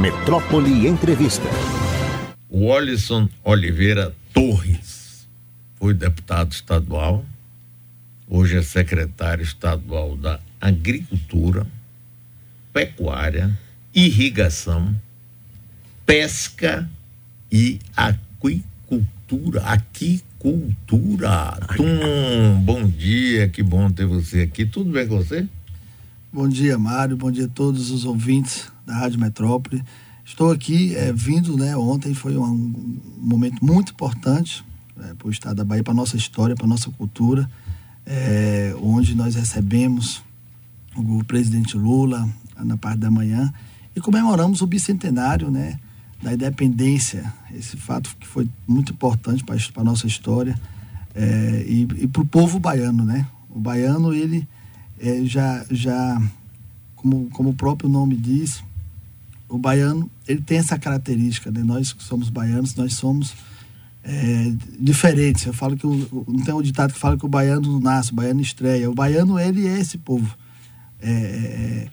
Metrópole Entrevista. O Olisson Oliveira Torres foi deputado estadual, hoje é secretário estadual da Agricultura, Pecuária, Irrigação, Pesca e Aquicultura. Aquicultura. Tum, bom dia, que bom ter você aqui. Tudo bem com você? Bom dia, Mário. Bom dia a todos os ouvintes da Rádio Metrópole. Estou aqui é, vindo, né? Ontem foi um, um momento muito importante é, para o Estado da Bahia, para a nossa história, para a nossa cultura, é, onde nós recebemos o presidente Lula na parte da manhã e comemoramos o bicentenário, né? Da independência, esse fato que foi muito importante para a nossa história e, e para o povo baiano, né? O baiano, ele é, já, já como, como o próprio nome diz, o baiano ele tem essa característica, né? Nós que somos baianos, nós somos é, diferentes. Eu falo que o, não tem um ditado que fala que o baiano nasce, o baiano estreia. O baiano ele é esse povo é, é,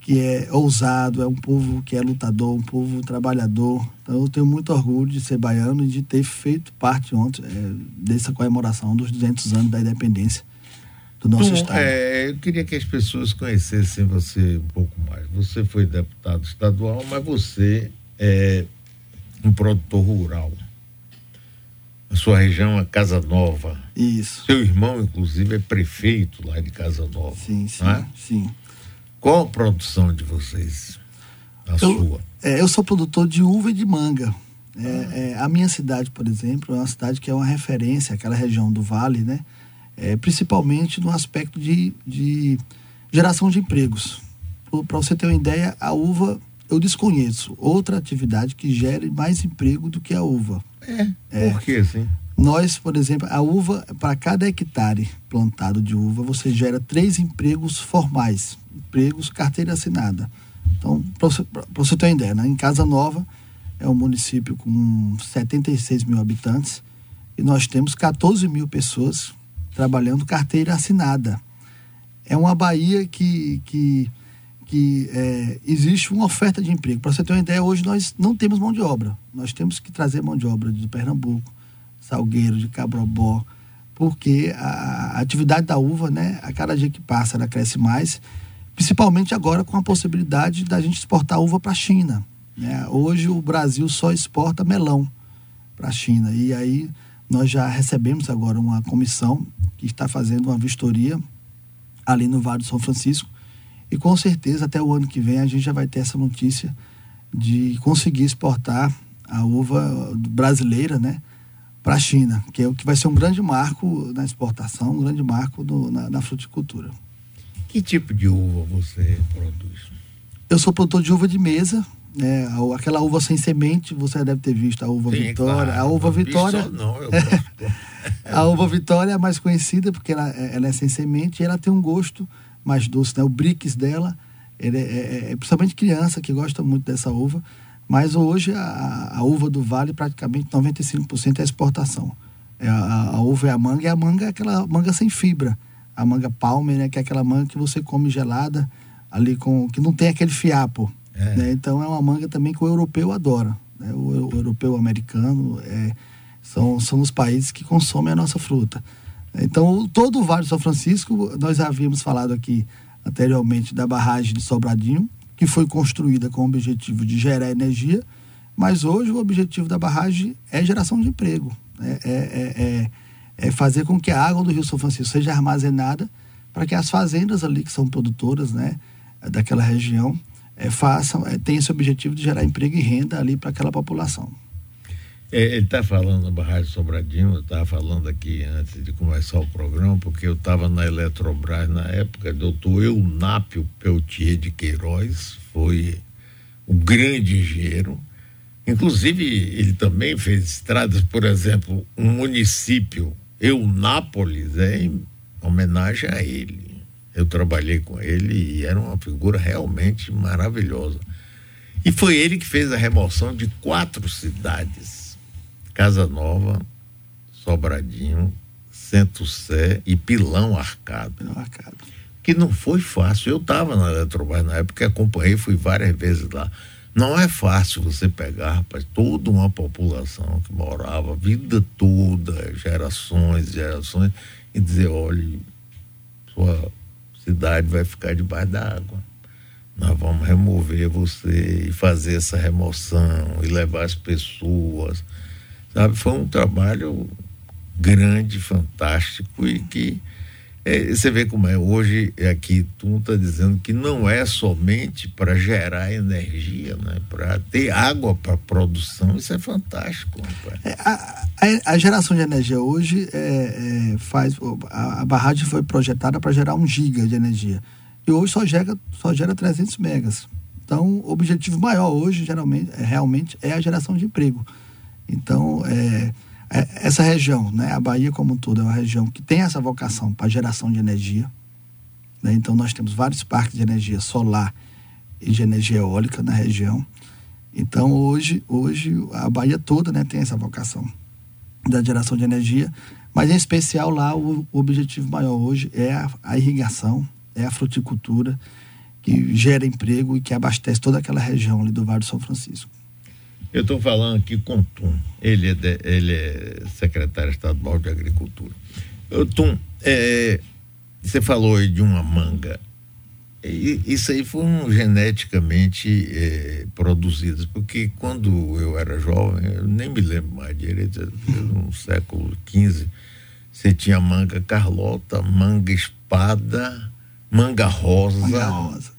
que é ousado, é um povo que é lutador, um povo trabalhador. Então eu tenho muito orgulho de ser baiano e de ter feito parte ontem é, dessa comemoração dos 200 anos da independência do nosso estado. É, eu queria que as pessoas conhecessem você um pouco mais. Você foi deputado estadual, mas você é um produtor rural. A sua região é Casa Nova. Isso. Seu irmão, inclusive, é prefeito lá de Casa Nova. Sim, sim, é? sim. Qual a produção de vocês? A eu, sua? É, eu sou produtor de uva e de manga. É, é, a minha cidade, por exemplo, é uma cidade que é uma referência, aquela região do Vale, né? É, principalmente no aspecto de, de geração de empregos. Para você ter uma ideia, a uva eu desconheço outra atividade que gere mais emprego do que a uva. É. é. Por que assim? Nós, por exemplo, a uva, para cada hectare plantado de uva, você gera três empregos formais, empregos carteira assinada. Então, para você, você ter uma ideia, né? em Casa Nova é um município com 76 mil habitantes e nós temos 14 mil pessoas trabalhando carteira assinada. É uma Bahia que, que, que é, existe uma oferta de emprego. Para você ter uma ideia, hoje nós não temos mão de obra. Nós temos que trazer mão de obra de Pernambuco, Salgueiro, de Cabrobó, porque a, atividade da uva, né, a cada dia que passa, ela cresce mais, principalmente agora com a possibilidade da gente exportar uva para a China. Né? Hoje o Brasil só exporta melão para a China. E aí nós já recebemos agora uma comissão que está fazendo uma vistoria ali no Vale do São Francisco. E com certeza até o ano que vem a gente já vai ter essa notícia de conseguir exportar a uva brasileira, né, para a China, que é o que vai ser um grande marco na exportação, um grande marco do, na, na fruticultura. Que tipo de uva você produz? Eu sou produtor de uva de mesa, né? Aquela uva sem semente, você deve ter visto a uva Sim, Vitória. Claro. A uva Vitória. Não, eu a uva Vitória é mais conhecida porque ela, ela, é sem semente e ela tem um gosto mais doce, né? O brix dela, ele é, é, é, principalmente criança que gosta muito dessa uva. Mas hoje a, a uva do Vale, praticamente 95% é exportação. É a, a, uva é a manga, e a manga é aquela manga sem fibra. A manga palmer, né? Que é aquela manga que você come gelada, ali com. que não tem aquele fiapo. É. Né? Então é uma manga também que o europeu adora. Né? O, o, europeu, o americano, é, são, são os países que consomem a nossa fruta. Então, todo o Vale do São Francisco, nós havíamos falado aqui anteriormente da barragem de Sobradinho, que foi construída com o objetivo de gerar energia, mas hoje o objetivo da barragem é geração de emprego. Né? É, é, é, é fazer com que a água do Rio São Francisco seja armazenada para que as fazendas ali que são produtoras né, daquela região é, façam, é, tenham esse objetivo de gerar emprego e renda ali para aquela população. É, ele está falando na Barragem Sobradinho, eu estava falando aqui antes de começar o programa, porque eu estava na Eletrobras na época, doutor Eunápio Peltier de Queiroz, foi um grande engenheiro. Inclusive, ele também fez estradas, por exemplo, um município, Eunápolis, é em homenagem a ele. Eu trabalhei com ele e era uma figura realmente maravilhosa. E foi ele que fez a remoção de quatro cidades: Casa Nova, Sobradinho, Centro Sé e Pilão Arcado. Pilão Arcado. Que não foi fácil. Eu estava na Eletrobras na época, acompanhei, fui várias vezes lá. Não é fácil você pegar, rapaz, toda uma população que morava a vida toda, gerações, gerações, e dizer, olha, sua cidade vai ficar debaixo da água. Nós vamos remover você e fazer essa remoção e levar as pessoas. Sabe, foi um trabalho grande, fantástico e que é, você vê como é hoje aqui tu está dizendo que não é somente para gerar energia, né? Para ter água para produção, isso é fantástico. É, a, a, a, geração de energia hoje é, é faz a, a, barragem foi projetada para gerar um giga de energia e hoje só gera só gera 300 megas. Então o objetivo maior hoje geralmente é, realmente é a geração de emprego. Então é é, essa região, né, a Bahia como um todo, é uma região que tem essa vocação para geração de energia. Né? Então, nós temos vários parques de energia solar e de energia eólica na região. Então, hoje, hoje a Bahia toda né, tem essa vocação da geração de energia, mas em especial lá o, o objetivo maior hoje é a, a irrigação, é a fruticultura, que gera emprego e que abastece toda aquela região ali do Vale do São Francisco. Eu estou falando aqui com Tum. Ele é, de, ele é secretário estadual de Agricultura. Eu, Tum, é, você falou aí de uma manga. E, isso aí foram geneticamente é, produzidas, porque quando eu era jovem, eu nem me lembro mais direito, no século XV, você tinha manga carlota, manga espada, manga rosa. Manga rosa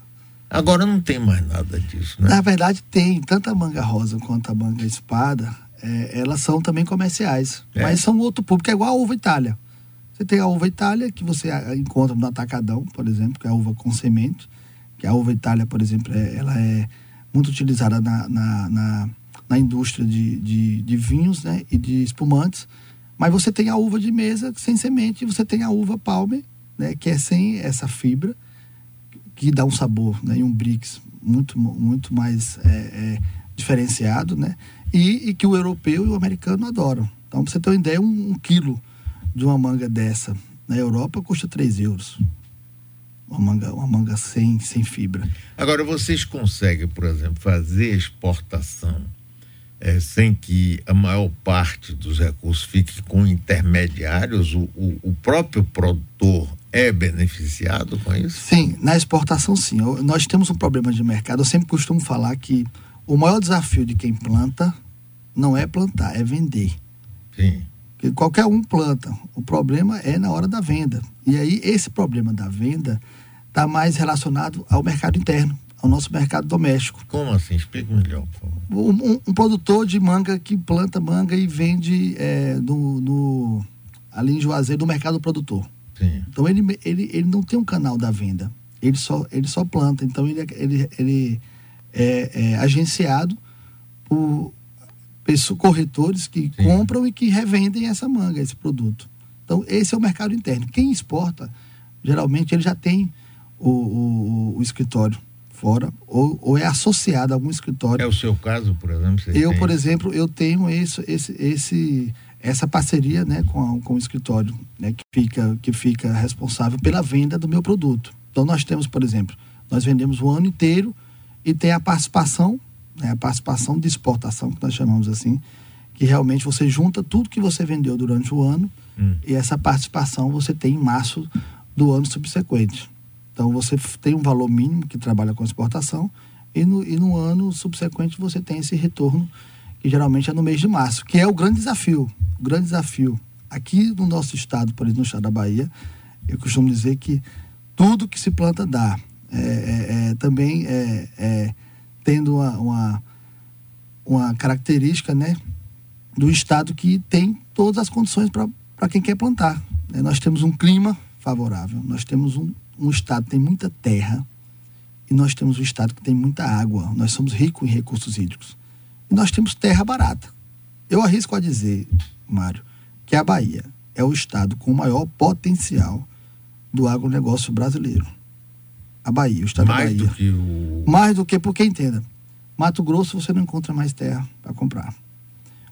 Agora não tem mais nada disso, né? Na verdade tem, tanto a manga rosa quanto a manga espada, é, elas são também comerciais, é. mas são outro público, é igual a uva Itália. Você tem a uva Itália, que você encontra no atacadão, por exemplo, que é a uva com semente, que a uva Itália, por exemplo, é, ela é muito utilizada na, na, na, na indústria de, de, de, vinhos né, e de espumantes, mas você tem a uva de mesa sem semente, e você tem a uva palme, né, que é sem essa fibra, que dá um sabor né, e um brix muito, muito mais é, é, diferenciado, né? E, e, que o europeu e o americano adoram. Então, para você ter uma ideia, um, um, quilo de uma manga dessa na Europa custa 3 euros. Uma manga, uma manga sem, sem fibra. Agora, vocês conseguem, por exemplo, fazer exportação é, sem que a maior parte dos recursos fique com intermediários? O, o, o próprio produtor é beneficiado com isso? Sim, na exportação sim. nós temos um problema de mercado. Eu sempre costumo falar que o maior desafio de quem planta não é plantar, é vender. Sim. Porque qualquer um planta. O problema é na hora da venda. E aí esse problema da venda está mais relacionado ao mercado interno, ao nosso mercado doméstico. Como assim? Explique melhor, por favor. Um, um, um produtor de manga que planta manga e vende é, no, no, ali em Juazeiro no mercado produtor. Sim. Então ele, ele, ele não tem um canal da venda, ele só, ele só planta. Então ele, ele, ele é, é agenciado por pessoas, corretores que Sim. compram e que revendem essa manga, esse produto. Então esse é o mercado interno. Quem exporta, geralmente ele já tem o, o, o escritório fora ou, ou, é associado a algum escritório. É o seu caso, por exemplo? eu, tem... por exemplo, eu tenho esse, esse, esse essa parceria né, com, a, com o escritório, né, que, fica, que fica responsável pela venda do meu produto. Então, nós temos, por exemplo, nós vendemos o ano inteiro e tem a participação, né, a participação de exportação, que nós chamamos assim, que realmente você junta tudo que você vendeu durante o ano hum. e essa participação você tem em março do ano subsequente. Então, você tem um valor mínimo que trabalha com exportação e no, e no ano subsequente você tem esse retorno que geralmente é no mês de março, que é o grande desafio. O grande desafio. Aqui no nosso estado, por exemplo, no estado da Bahia, eu costumo dizer que tudo que se planta dá. É, é, é, também é, é, tendo uma, uma, uma, característica né, do estado que tem todas as condições para quem quer plantar. Né? Nós temos um clima favorável, nós temos um, um estado que tem muita terra e nós temos um estado que tem muita água. Nós somos ricos em recursos hídricos nós temos terra barata. Eu arrisco a dizer, Mário, que a Bahia é o estado com o maior potencial do agronegócio brasileiro. A Bahia, o estado mais da Bahia. Do que o... Mais do que, porque entenda, Mato Grosso você não encontra mais terra para comprar.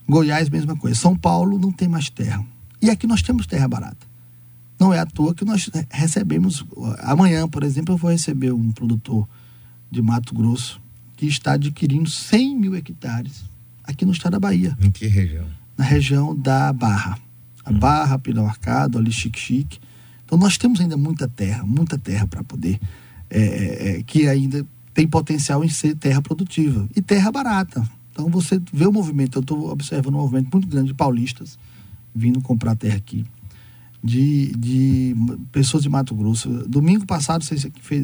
Goiás, mesma coisa. São Paulo não tem mais terra. E aqui nós temos terra barata. Não é à toa que nós recebemos. Amanhã, por exemplo, eu vou receber um produtor de Mato Grosso que está adquirindo 100 mil hectares aqui no estado da Bahia. Em que região? Na região da Barra. A hum. Barra, Pilão Arcado, ali Chique-Chique. Então nós temos ainda muita terra, muita terra para poder, é, é, é, que ainda tem potencial em ser terra produtiva e terra barata. Então você vê o movimento, eu estou observando um movimento muito grande de paulistas vindo comprar terra aqui de, de pessoas de Mato Grosso. Domingo passado,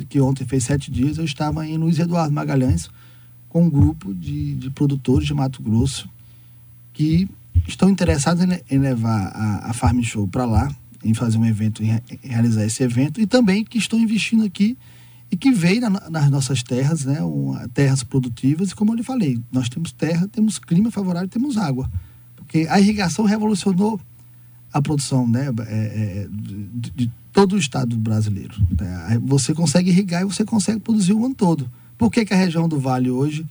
que ontem fez sete dias, eu estava em Luiz Eduardo Magalhães com um grupo de, de produtores de Mato Grosso que estão interessados em, levar a, a Farm Show para lá, em fazer um evento, em, em, realizar esse evento, e também que estão investindo aqui e que veio na, nas nossas terras, né, uma, terras produtivas, e como eu lhe falei, nós temos terra, temos clima favorável, temos água. Porque a irrigação revolucionou a produção né, é, é, de, de, todo o estado brasileiro. Né? Você consegue irrigar e você consegue produzir o ano todo. Por que, que a região do Vale hoje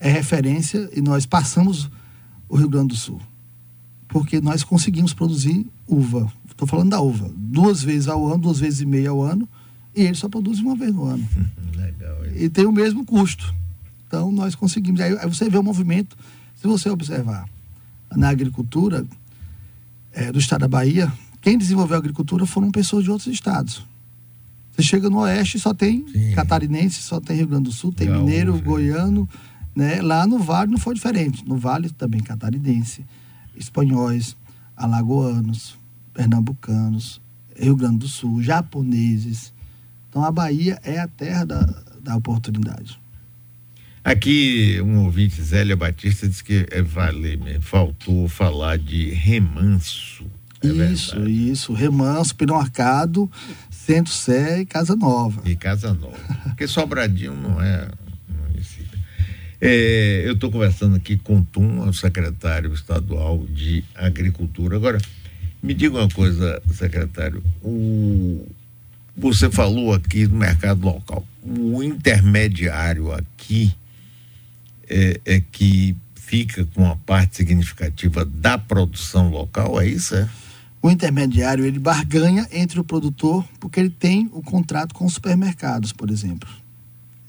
é referência e nós passamos o Rio Grande do Sul? Porque nós conseguimos produzir uva. Estou falando da uva. Duas vezes ao ano, duas vezes e meia ao ano, e ele só produz uma vez no ano. Legal, e tem o mesmo custo. Então nós conseguimos. Aí, aí você vê o movimento, se você observar na agricultura, é, do estado da Bahia, quem desenvolveu a agricultura foram pessoas de outros estados. Você chega no oeste, só tem Sim. catarinense, só tem Rio Grande do Sul, tem Gaúcho, mineiro, goiano, né? Lá no Vale não foi diferente. No Vale também catarinense, espanhóis, alagoanos, pernambucanos, Rio Grande do Sul, japoneses. Então a Bahia é a terra da, da oportunidade. Aqui, um ouvinte, Zélia Batista, disse que é valer, faltou falar de remanso. É isso, verdade. isso. Remanso, Pirão Arcado, Centro Sé e Casa Nova. E Casa Nova. Porque Sobradinho não é município. É, eu estou conversando aqui com Tum, o secretário estadual de Agricultura. Agora, me diga uma coisa, secretário. O, você falou aqui do mercado local. O intermediário aqui é, é que fica com uma parte significativa da produção local, é isso? É? O intermediário ele barganha entre o produtor porque ele tem o contrato com os supermercados, por exemplo.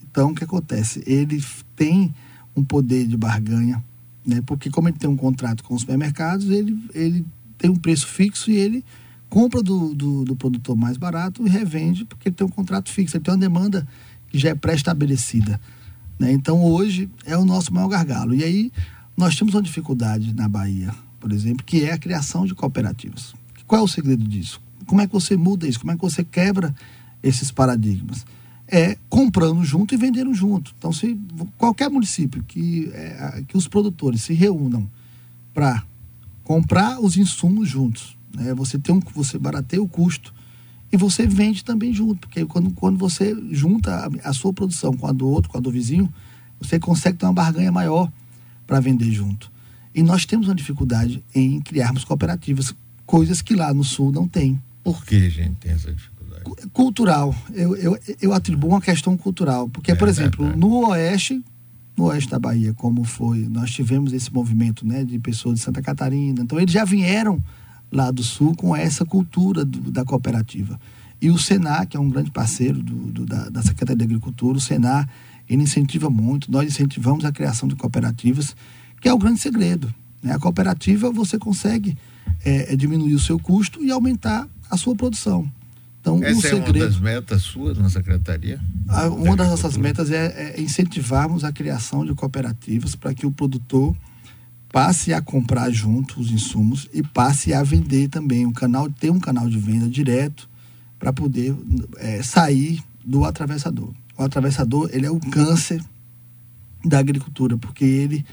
Então o que acontece? Ele tem um poder de barganha, né? Porque como ele tem um contrato com os supermercados, ele, ele tem um preço fixo e ele compra do, do, do produtor mais barato e revende porque ele tem um contrato fixo, ele tem uma demanda que já é pré-estabelecida. Né? Então, hoje é o nosso maior gargalo. E aí, nós temos uma dificuldade na Bahia, por exemplo, que é a criação de cooperativas. Qual é o segredo disso? Como é que você muda isso? Como é que você quebra esses paradigmas? É comprando junto e vendendo junto. Então, se qualquer município que, é, que os produtores se reúnam para comprar os insumos juntos, né? você, tem um, você barateia o custo e você vende também junto, porque quando, quando você junta a, a sua produção com a do outro, com a do vizinho, você consegue ter uma barganha maior para vender junto. E nós temos uma dificuldade em criarmos cooperativas, coisas que lá no sul não tem. Por que a gente tem essa dificuldade? Cultural. Eu, eu, eu atribuo uma questão cultural. Porque, é, por exemplo, é, é. no Oeste, no Oeste da Bahia, como foi, nós tivemos esse movimento né, de pessoas de Santa Catarina. Então, eles já vieram lá do Sul com essa cultura do, da cooperativa. E o Senar, que é um grande parceiro do, do, da, da, Secretaria de Agricultura, o Senar, ele incentiva muito, nós incentivamos a criação de cooperativas, que é o grande segredo. Né? A cooperativa você consegue é, é diminuir o seu custo e aumentar a sua produção. Então, Essa um segredo, é uma das metas suas na secretaria? A, uma das nossas metas é, é incentivarmos a criação de cooperativas para que o produtor passe a comprar junto os insumos e passe a vender também. O canal tem um canal de venda direto para poder é, sair do atravessador. O atravessador ele é o câncer da agricultura porque ele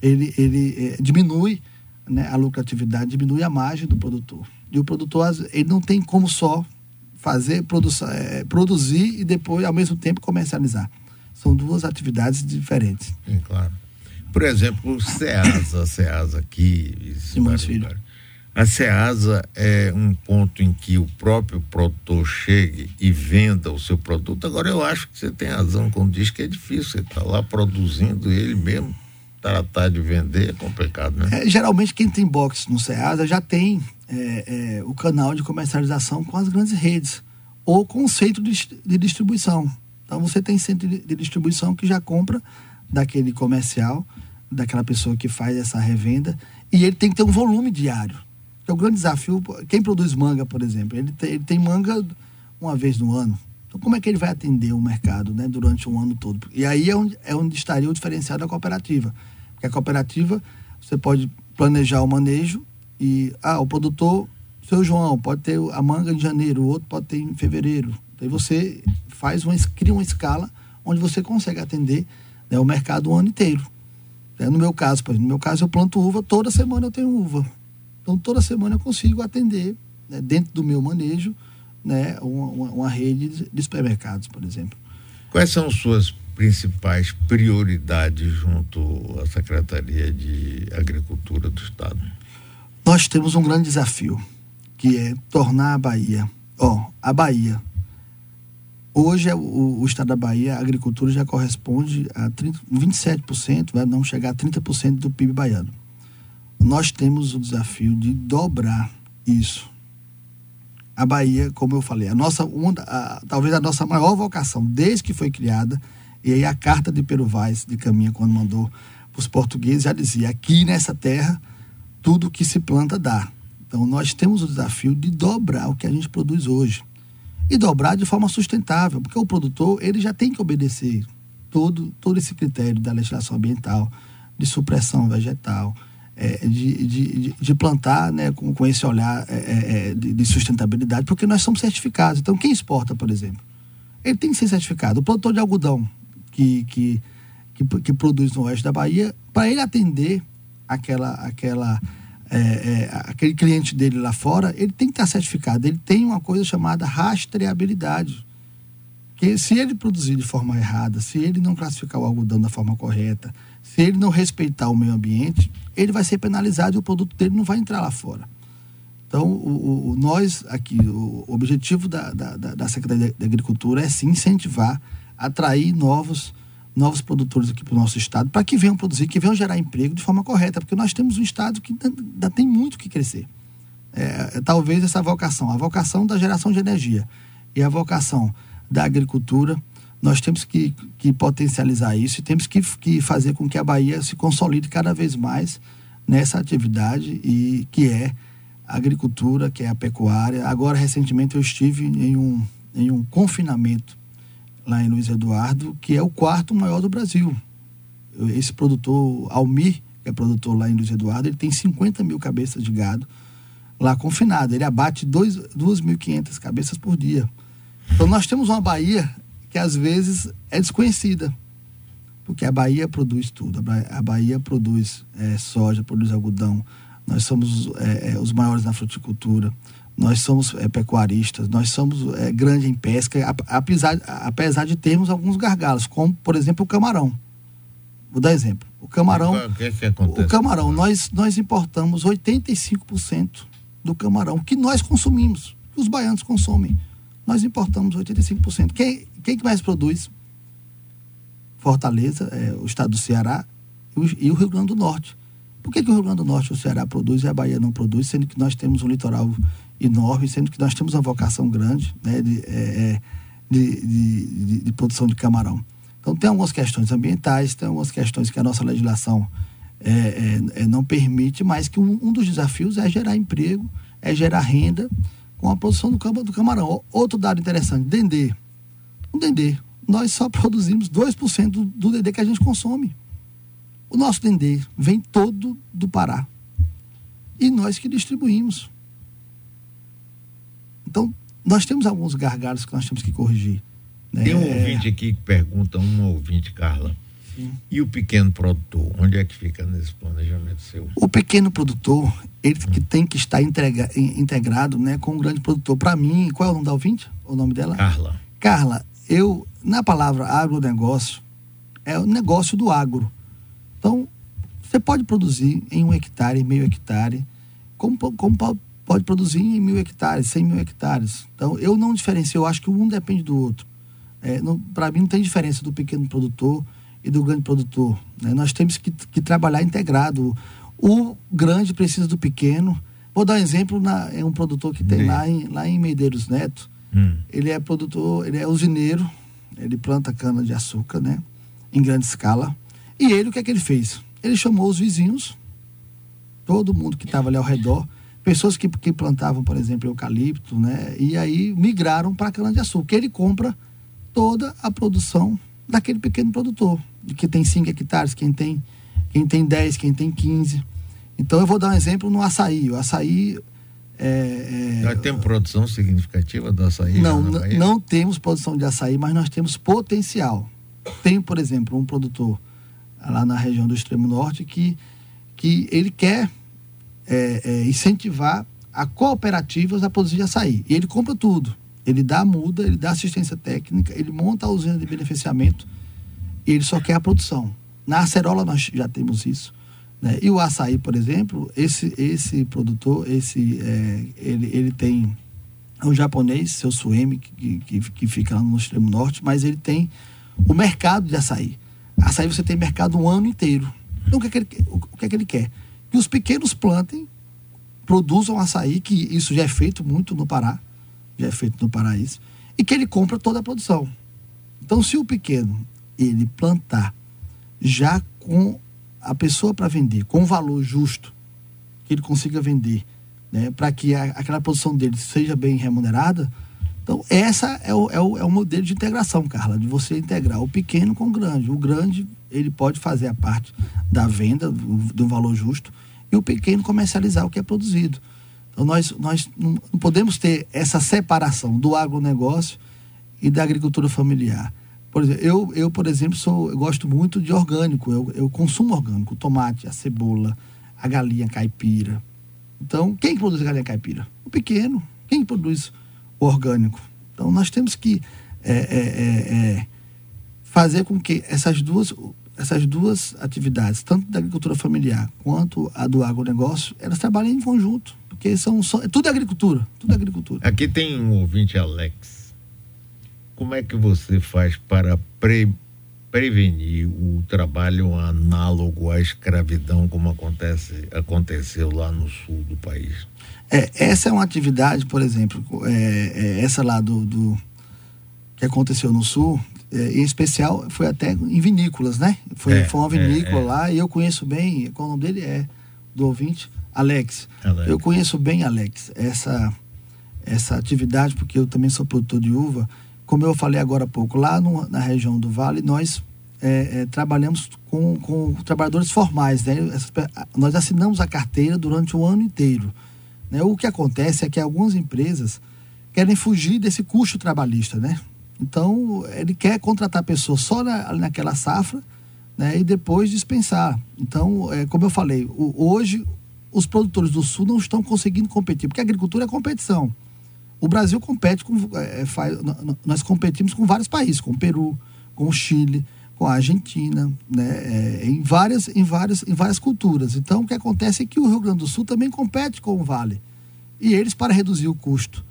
ele, ele é, diminui né, a lucratividade, diminui a margem do produtor. E o produtor ele não tem como só fazer produção, é, produzir e depois ao mesmo tempo comercializar. São duas atividades diferentes. Sim, claro. Por exemplo, o SEASA, a SEASA aqui. A SEASA é um ponto em que o próprio produtor chegue e venda o seu produto. Agora, eu acho que você tem razão quando diz que é difícil. Você está lá produzindo ele mesmo, tratar de vender é complicado, né? É, geralmente, quem tem box no SEASA já tem é, é, o canal de comercialização com as grandes redes ou com o centro de, de distribuição. Então, você tem centro de, de distribuição que já compra daquele comercial, daquela pessoa que faz essa revenda, e ele tem que ter um volume diário. É o grande desafio. Quem produz manga, por exemplo, ele tem, ele tem manga uma vez no ano. Então, como é que ele vai atender o mercado né, durante um ano todo? E aí é onde, é onde estaria o diferencial da cooperativa. Porque a cooperativa, você pode planejar o manejo e, ah, o produtor, seu João, pode ter a manga em janeiro, o outro pode ter em fevereiro. Aí você faz uma, cria uma escala onde você consegue atender né, o mercado o ano inteiro. É, no meu caso, no meu caso eu planto uva, toda semana eu tenho uva. Então toda semana eu consigo atender, né, dentro do meu manejo, né, uma, uma rede de supermercados, por exemplo. Quais são suas principais prioridades junto à Secretaria de Agricultura do Estado? Nós temos um grande desafio, que é tornar a Bahia, ó, a Bahia. Hoje é o, o estado da Bahia, a agricultura já corresponde a 30, 27%, vai não chegar a 30% do PIB baiano. Nós temos o desafio de dobrar isso a Bahia, como eu falei, a nossa a, talvez a nossa maior vocação desde que foi criada, e aí a carta de Pero Vaz de Caminha, quando mandou para os portugueses, já dizia: aqui nessa terra, tudo que se planta dá. Então nós temos o desafio de dobrar o que a gente produz hoje. E dobrar de forma sustentável, porque o produtor ele já tem que obedecer todo, todo esse critério da legislação ambiental, de supressão vegetal, é, de, de, de, plantar né, com, com esse olhar é, é, é, de, de, sustentabilidade, porque nós somos certificados. Então, quem exporta, por exemplo, ele tem que ser certificado. O produtor de algodão que, que, que, que produz no oeste da Bahia, para ele atender aquela, aquela, é, é, aquele cliente dele lá fora, ele tem que estar certificado. Ele tem uma coisa chamada rastreabilidade. Que se ele produzir de forma errada, se ele não classificar o algodão da forma correta, se ele não respeitar o meio ambiente, ele vai ser penalizado e o produto dele não vai entrar lá fora. Então, o, o nós aqui, o objetivo da, da, da Secretaria de Agricultura é sim incentivar, atrair novos, novos produtores aqui para o nosso estado, para que venham produzir, que venham gerar emprego de forma correta, porque nós temos um estado que ainda tem muito que crescer. É, talvez essa vocação, a vocação da geração de energia e a vocação da agricultura, nós temos que, que potencializar isso e temos que, que fazer com que a Bahia se consolide cada vez mais nessa atividade e que é a agricultura, que é a pecuária. Agora, recentemente, eu estive em um, em um confinamento lá em Luiz Eduardo, que é o quarto maior do Brasil. Esse produtor, Almir, que é produtor lá em Luiz Eduardo, ele tem 50 mil cabeças de gado lá confinado. Ele abate 2.500 cabeças por dia. Então, nós temos uma Bahia que às vezes é desconhecida. Porque a Bahia produz tudo. A Bahia produz é, soja, produz algodão. Nós somos é, os maiores na fruticultura. Nós somos é, pecuaristas. Nós somos é, grande em pesca, apesar, apesar de termos alguns gargalos, como, por exemplo, o camarão. Vou dar exemplo. O camarão. O que, que acontece? O camarão, nós, nós importamos 85% do camarão que nós consumimos, que os baianos consomem. Nós importamos 85%. Quem, quem que mais produz? Fortaleza, é, o estado do Ceará e o, e o, Rio Grande do Norte. Por que, que o Rio Grande do Norte o Ceará produz e a Bahia não produz, sendo que nós temos um litoral enorme, sendo que nós temos uma vocação grande né, de, é, é de, de, de, produção de camarão. Então, tem algumas questões ambientais, tem algumas questões que a nossa legislação é, é, é não permite, mas que um, um, dos desafios é gerar emprego, é gerar renda com a produção do, do camarão. Outro dado interessante, Dendê o dendê. Nós só produzimos 2% do, do dendê que a gente consome. O nosso dendê vem todo do Pará. E nós que distribuímos. Então, nós temos alguns gargalos que nós temos que corrigir. Né? Tem um ouvinte aqui que pergunta, um ouvinte, Carla. Sim. E o pequeno produtor, onde é que fica nesse planejamento seu? O pequeno produtor, ele que tem que estar integra, integrado né, com o grande produtor. Para mim, qual é o nome da ouvinte? O nome dela? Carla. Carla, eu, na palavra agronegócio, é o negócio do agro. Então, você pode produzir em um hectare, meio hectare, como, como pode produzir em mil hectares, cem mil hectares. Então, eu não diferencio, eu acho que um depende do outro. É, Para mim, não tem diferença do pequeno produtor e do grande produtor. Né? Nós temos que, que, trabalhar integrado. O grande precisa do pequeno. Vou dar um exemplo, na, é um produtor que tem lá em, lá em Medeiros Neto, Hum. Ele é produtor, ele é usineiro, ele planta cana de açúcar, né? Em grande escala. E ele, o que é que ele fez? Ele chamou os vizinhos, todo mundo que estava ali ao redor, pessoas que, que plantavam, por exemplo, eucalipto, né? E aí migraram para cana-de-açúcar. Ele compra toda a produção daquele pequeno produtor, que tem 5 hectares, quem tem, quem tem 10, quem tem 15. Então eu vou dar um exemplo no açaí. O açaí. É, é, nós temos produção significativa do açaí? Não, não temos produção de açaí, mas nós temos potencial. Tem, por exemplo, um produtor lá na região do extremo norte que, que ele quer é, é, incentivar a cooperativas a produzir açaí. E ele compra tudo. Ele dá muda, ele dá assistência técnica, ele monta a usina de beneficiamento e ele só quer a produção. Na acerola nós já temos isso. Né? E o açaí, por exemplo, esse, esse produtor, esse, é, ele, ele tem um japonês, seu Suemi, que, que, que fica lá no extremo norte, mas ele tem o mercado de açaí. Açaí você tem mercado um ano inteiro. Então o que é que ele, o que é que ele quer? Que os pequenos plantem, produzam açaí, que isso já é feito muito no Pará, já é feito no Paraíso, e que ele compra toda a produção. Então, se o pequeno ele plantar já com a pessoa para vender, com um valor justo, que ele consiga vender, né, para que a, aquela produção dele seja bem remunerada, então essa é o, é, o, é o modelo de integração, Carla, de você integrar o pequeno com o grande. O grande, ele pode fazer a parte da venda, do, do valor justo, e o pequeno comercializar o que é produzido. Então, nós, nós não podemos ter essa separação do agronegócio e da agricultura familiar. Por exemplo, eu, eu por exemplo, sou, eu gosto muito de orgânico, eu, eu consumo orgânico, tomate, a cebola, a galinha caipira. Então, quem produz a galinha caipira? O pequeno. Quem produz orgânico? Então, nós temos que é, é, é, é fazer com que essas duas, essas duas atividades, tanto da agricultura familiar quanto a do agronegócio, elas trabalhem em conjunto. Porque são, tudo é agricultura, tudo agricultura. Aqui tem um ouvinte, Alex. Como é que você faz para pre, prevenir o trabalho análogo à escravidão, como acontece, aconteceu lá no sul do país? É, essa é uma atividade, por exemplo, é, é essa lá do, do, que aconteceu no sul, é, em especial foi até em vinícolas, né? Foi, é, foi uma vinícola é, lá e eu conheço bem, qual o nome dele é, do ouvinte, Alex. Alex. Eu conheço bem, Alex, essa, essa atividade, porque eu também sou produtor de uva. Como eu falei agora há pouco, lá no, na região do Vale, nós é, é, trabalhamos com, com trabalhadores formais. Né? Nós assinamos a carteira durante o ano inteiro. Né? O que acontece é que algumas empresas querem fugir desse custo trabalhista, né? Então, ele quer contratar pessoas só na, naquela safra né, e depois dispensar. Então, é, como eu falei, o, hoje os produtores do Sul não estão conseguindo competir, porque a agricultura é competição. O Brasil compete com. É, faz, nós competimos com vários países, com o Peru, com o Chile, com a Argentina, né, é, em, várias, em, várias, em várias culturas. Então, o que acontece é que o Rio Grande do Sul também compete com o Vale. E eles, para reduzir o custo,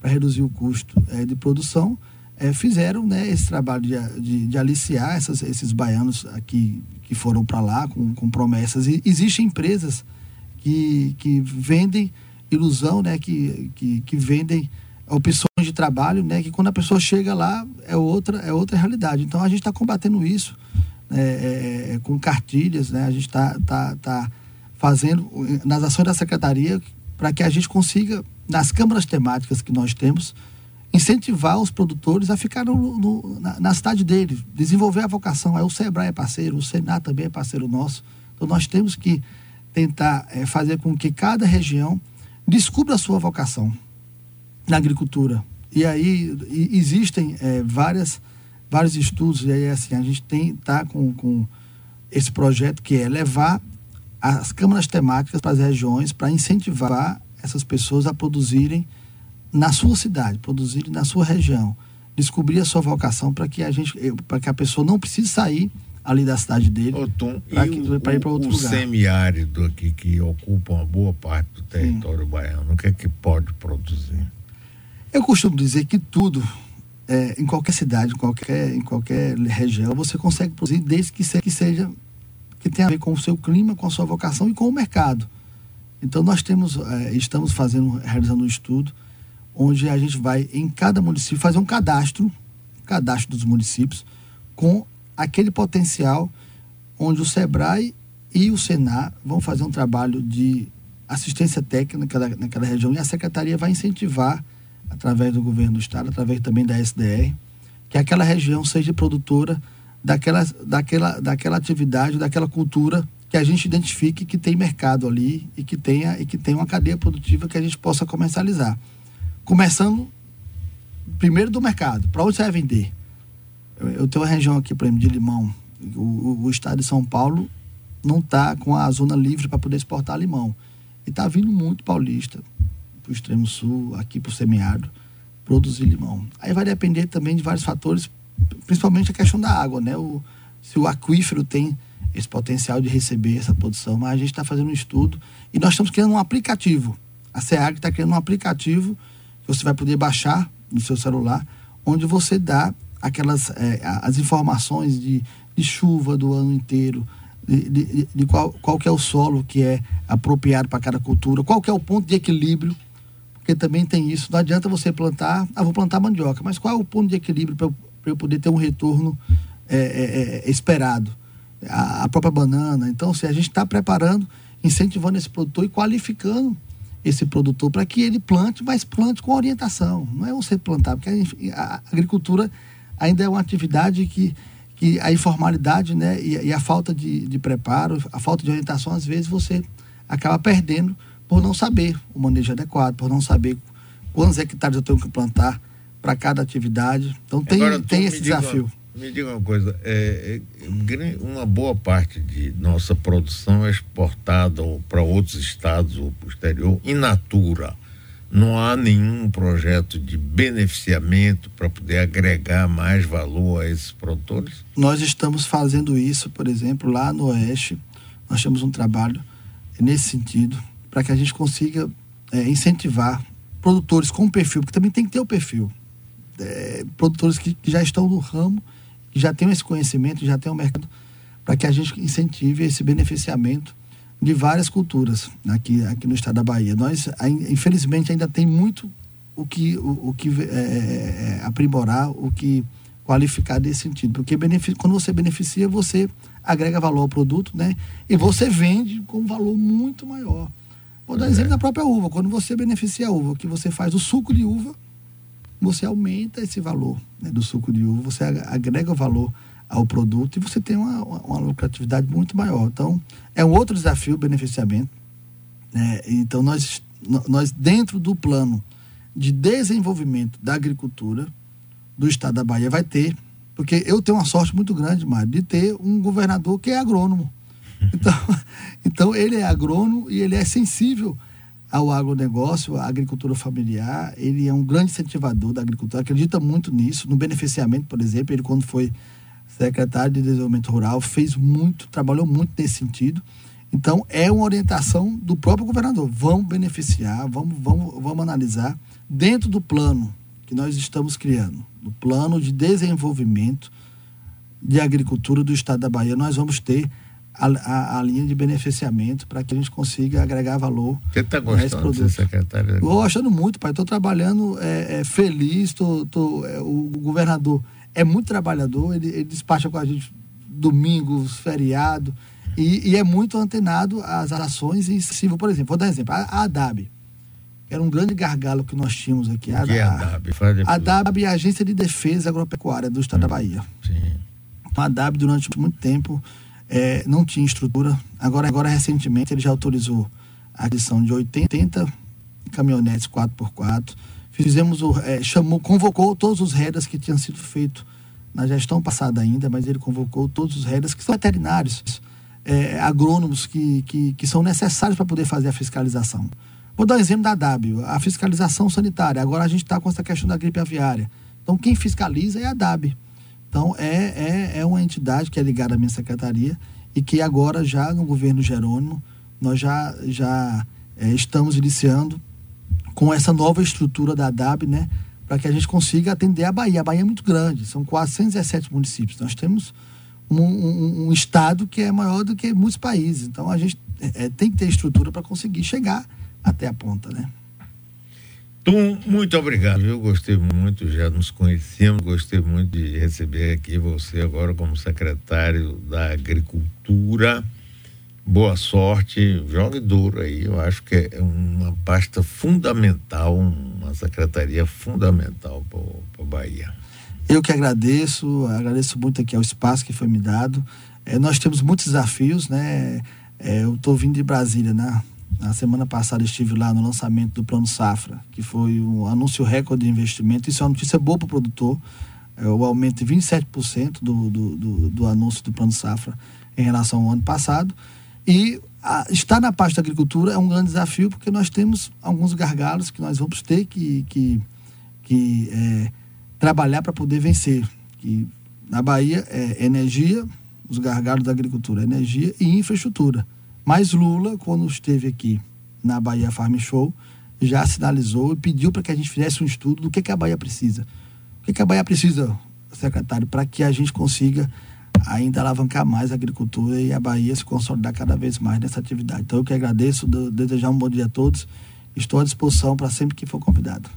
para reduzir o custo é, de produção, é, fizeram né, esse trabalho de, de, de aliciar essas, esses baianos aqui que foram para lá com, com promessas. E existem empresas que, que vendem ilusão, né, que, que, que vendem opções de trabalho, né, que quando a pessoa chega lá é outra, é outra realidade. Então a gente está combatendo isso né, é, é, com cartilhas, né, a gente está tá, tá fazendo nas ações da secretaria para que a gente consiga, nas câmaras temáticas que nós temos, incentivar os produtores a ficar no, no, na, na, cidade deles, desenvolver a vocação. Aí o Sebrae é parceiro, o Senat também é parceiro nosso. Então nós temos que tentar é, fazer com que cada região descubra a sua vocação na agricultura. E aí e existem é, várias, vários estudos, e aí assim, a gente tem tá com, com esse projeto que é levar as câmaras temáticas para as regiões para incentivar essas pessoas a produzirem na sua cidade, produzir na sua região, descobrir a sua vocação para que a gente, para que a pessoa não precise sair ali da cidade dele para ir para outro o lugar. O semiárido aqui que ocupa uma boa parte do território Sim. baiano, o que é que pode produzir? Eu costumo dizer que tudo é, em qualquer cidade, em qualquer, em qualquer região, você consegue produzir desde que seja, que seja que tenha a ver com o seu clima, com a sua vocação e com o mercado. Então nós temos, é, estamos fazendo, realizando um estudo onde a gente vai em cada município fazer um cadastro, cadastro dos municípios, com aquele potencial onde o SEBRAE e o Senar vão fazer um trabalho de assistência técnica naquela região e a secretaria vai incentivar, através do governo do estado, através também da SDR, que aquela região seja produtora daquela, daquela, daquela atividade, daquela cultura que a gente identifique que tem mercado ali e que tenha e que tenha uma cadeia produtiva que a gente possa comercializar. Começando primeiro do mercado, para onde você vai vender? Eu, eu, tenho uma região aqui, exemplo, de limão. O, o, o estado de São Paulo não está com a zona livre para poder exportar limão. E está vindo muito paulista para o extremo sul, aqui para o semiárido, produzir limão. Aí vai depender também de vários fatores, principalmente a questão da água, né? O, se o aquífero tem esse potencial de receber essa produção, mas a gente está fazendo um estudo e nós estamos criando um aplicativo. A SEAG está criando um aplicativo que você vai poder baixar no seu celular, onde você dá aquelas é, as informações de, de, chuva do ano inteiro, de, de, de, qual, qual que é o solo que é apropriado para cada cultura, qual que é o ponto de equilíbrio, porque também tem isso. Não adianta você plantar, ah, vou plantar mandioca, mas qual é o ponto de equilíbrio para eu, eu, poder ter um retorno é, é, é esperado? a, a própria banana. Então, se a gente está preparando, incentivando esse produtor e qualificando esse produtor para que ele plante, mas plante com orientação. Não é você plantar, porque a, a agricultura ainda é uma atividade que, que a informalidade né, e, e a falta de, de, preparo, a falta de orientação, às vezes você acaba perdendo por não saber o manejo adequado, por não saber quantos hectares eu tenho que plantar para cada atividade. Então tem, Agora, tem esse desafio. Me diga uma coisa, é, é, uma boa parte de nossa produção é exportada para outros estados ou para o exterior in natura. Não há nenhum projeto de beneficiamento para poder agregar mais valor a esses produtores? Nós estamos fazendo isso, por exemplo, lá no Oeste. Nós temos um trabalho nesse sentido, para que a gente consiga é, incentivar produtores com perfil, porque também tem que ter o perfil. É, produtores que, que já estão no ramo que já tenham esse conhecimento, já tenham mercado, para que a gente incentive esse beneficiamento de várias culturas aqui, aqui no estado da Bahia. Nós, infelizmente, ainda tem muito o que, o, o que é, é, aprimorar, o que qualificar nesse sentido. Porque quando você beneficia, você agrega valor ao produto, né? E você vende com um valor muito maior. Vou dar é. exemplo da própria uva. Quando você beneficia a uva, que você faz o suco de uva, você aumenta esse valor né, do suco de uva, você agrega valor ao produto e você tem uma, uma lucratividade muito maior. Então, é um outro desafio o beneficiamento. Né? Então, nós, nós, dentro do plano de desenvolvimento da agricultura do estado da Bahia, vai ter, porque eu tenho uma sorte muito grande, Mário, de ter um governador que é agrônomo. Então, então ele é agrônomo e ele é sensível ao agronegócio, à agricultura familiar. Ele é um grande incentivador da agricultura, acredita muito nisso, no beneficiamento, por exemplo. Ele, quando foi secretário de Desenvolvimento Rural, fez muito, trabalhou muito nesse sentido. Então, é uma orientação do próprio governador. Vamos beneficiar, vamos, vamos, vamos analisar dentro do plano que nós estamos criando, do plano de desenvolvimento de agricultura do estado da Bahia, nós vamos ter a, a, a linha de beneficiamento para que a gente consiga agregar valor. Você está gostando de ser secretário? Estou gostando muito, pai. Estou trabalhando é, é, feliz. Tô, tô, é, o governador é muito trabalhador, ele, ele despacha com a gente domingos, feriado, e, e, é muito antenado às ações em si. Por exemplo, vou dar um exemplo. A, a ADAB, era um grande gargalo que nós tínhamos aqui. A, que é a ADAB? A ADAB é a Agência de Defesa Agropecuária do Estado hum, da Bahia. Sim. Então, a ADAB, durante muito tempo, é, não tinha estrutura. Agora, agora, recentemente, ele já autorizou a adição de 80 caminhonetes 4x4. Fizemos o. É, chamou, convocou todos os redas que tinham sido feitos na gestão passada ainda, mas ele convocou todos os redas que são veterinários, é, agrônomos que, que, que são necessários para poder fazer a fiscalização. Vou dar um exemplo da DAB, a fiscalização sanitária. Agora a gente está com essa questão da gripe aviária. Então, quem fiscaliza é a DAB. Então, é, é, é uma entidade que é ligada à minha secretaria e que agora, já no governo Jerônimo, nós já, já é, estamos iniciando com essa nova estrutura da DAB, né? Para que a gente consiga atender a Bahia. A Bahia é muito grande, são 417 municípios. Nós temos um, um, um estado que é maior do que muitos países. Então, a gente é, tem que ter estrutura para conseguir chegar até a ponta, né? Muito obrigado. Eu gostei muito, já nos conhecemos, gostei muito de receber aqui você agora como secretário da Agricultura. Boa sorte, jogue duro aí. Eu acho que é uma pasta fundamental, uma secretaria fundamental para a Bahia. Eu que agradeço, agradeço muito aqui ao espaço que foi me dado. É, nós temos muitos desafios, né? É, eu estou vindo de Brasília, né? Na semana passada estive lá no lançamento do Plano Safra, que foi um anúncio recorde de investimento. Isso é uma notícia boa para o produtor. É, o aumento de 27% do, do, do, do anúncio do Plano Safra em relação ao ano passado. E a, estar na parte da agricultura é um grande desafio, porque nós temos alguns gargalos que nós vamos ter que, que, que é, trabalhar para poder vencer. Que na Bahia é energia, os gargalos da agricultura, energia e infraestrutura. Mas Lula, quando esteve aqui na Bahia Farm Show, já sinalizou e pediu para que a gente fizesse um estudo do que, que a Bahia precisa. O que, que a Bahia precisa, secretário, para que a gente consiga ainda alavancar mais a agricultura e a Bahia se consolidar cada vez mais nessa atividade. Então eu que agradeço, desejar um bom dia a todos. Estou à disposição para sempre que for convidado.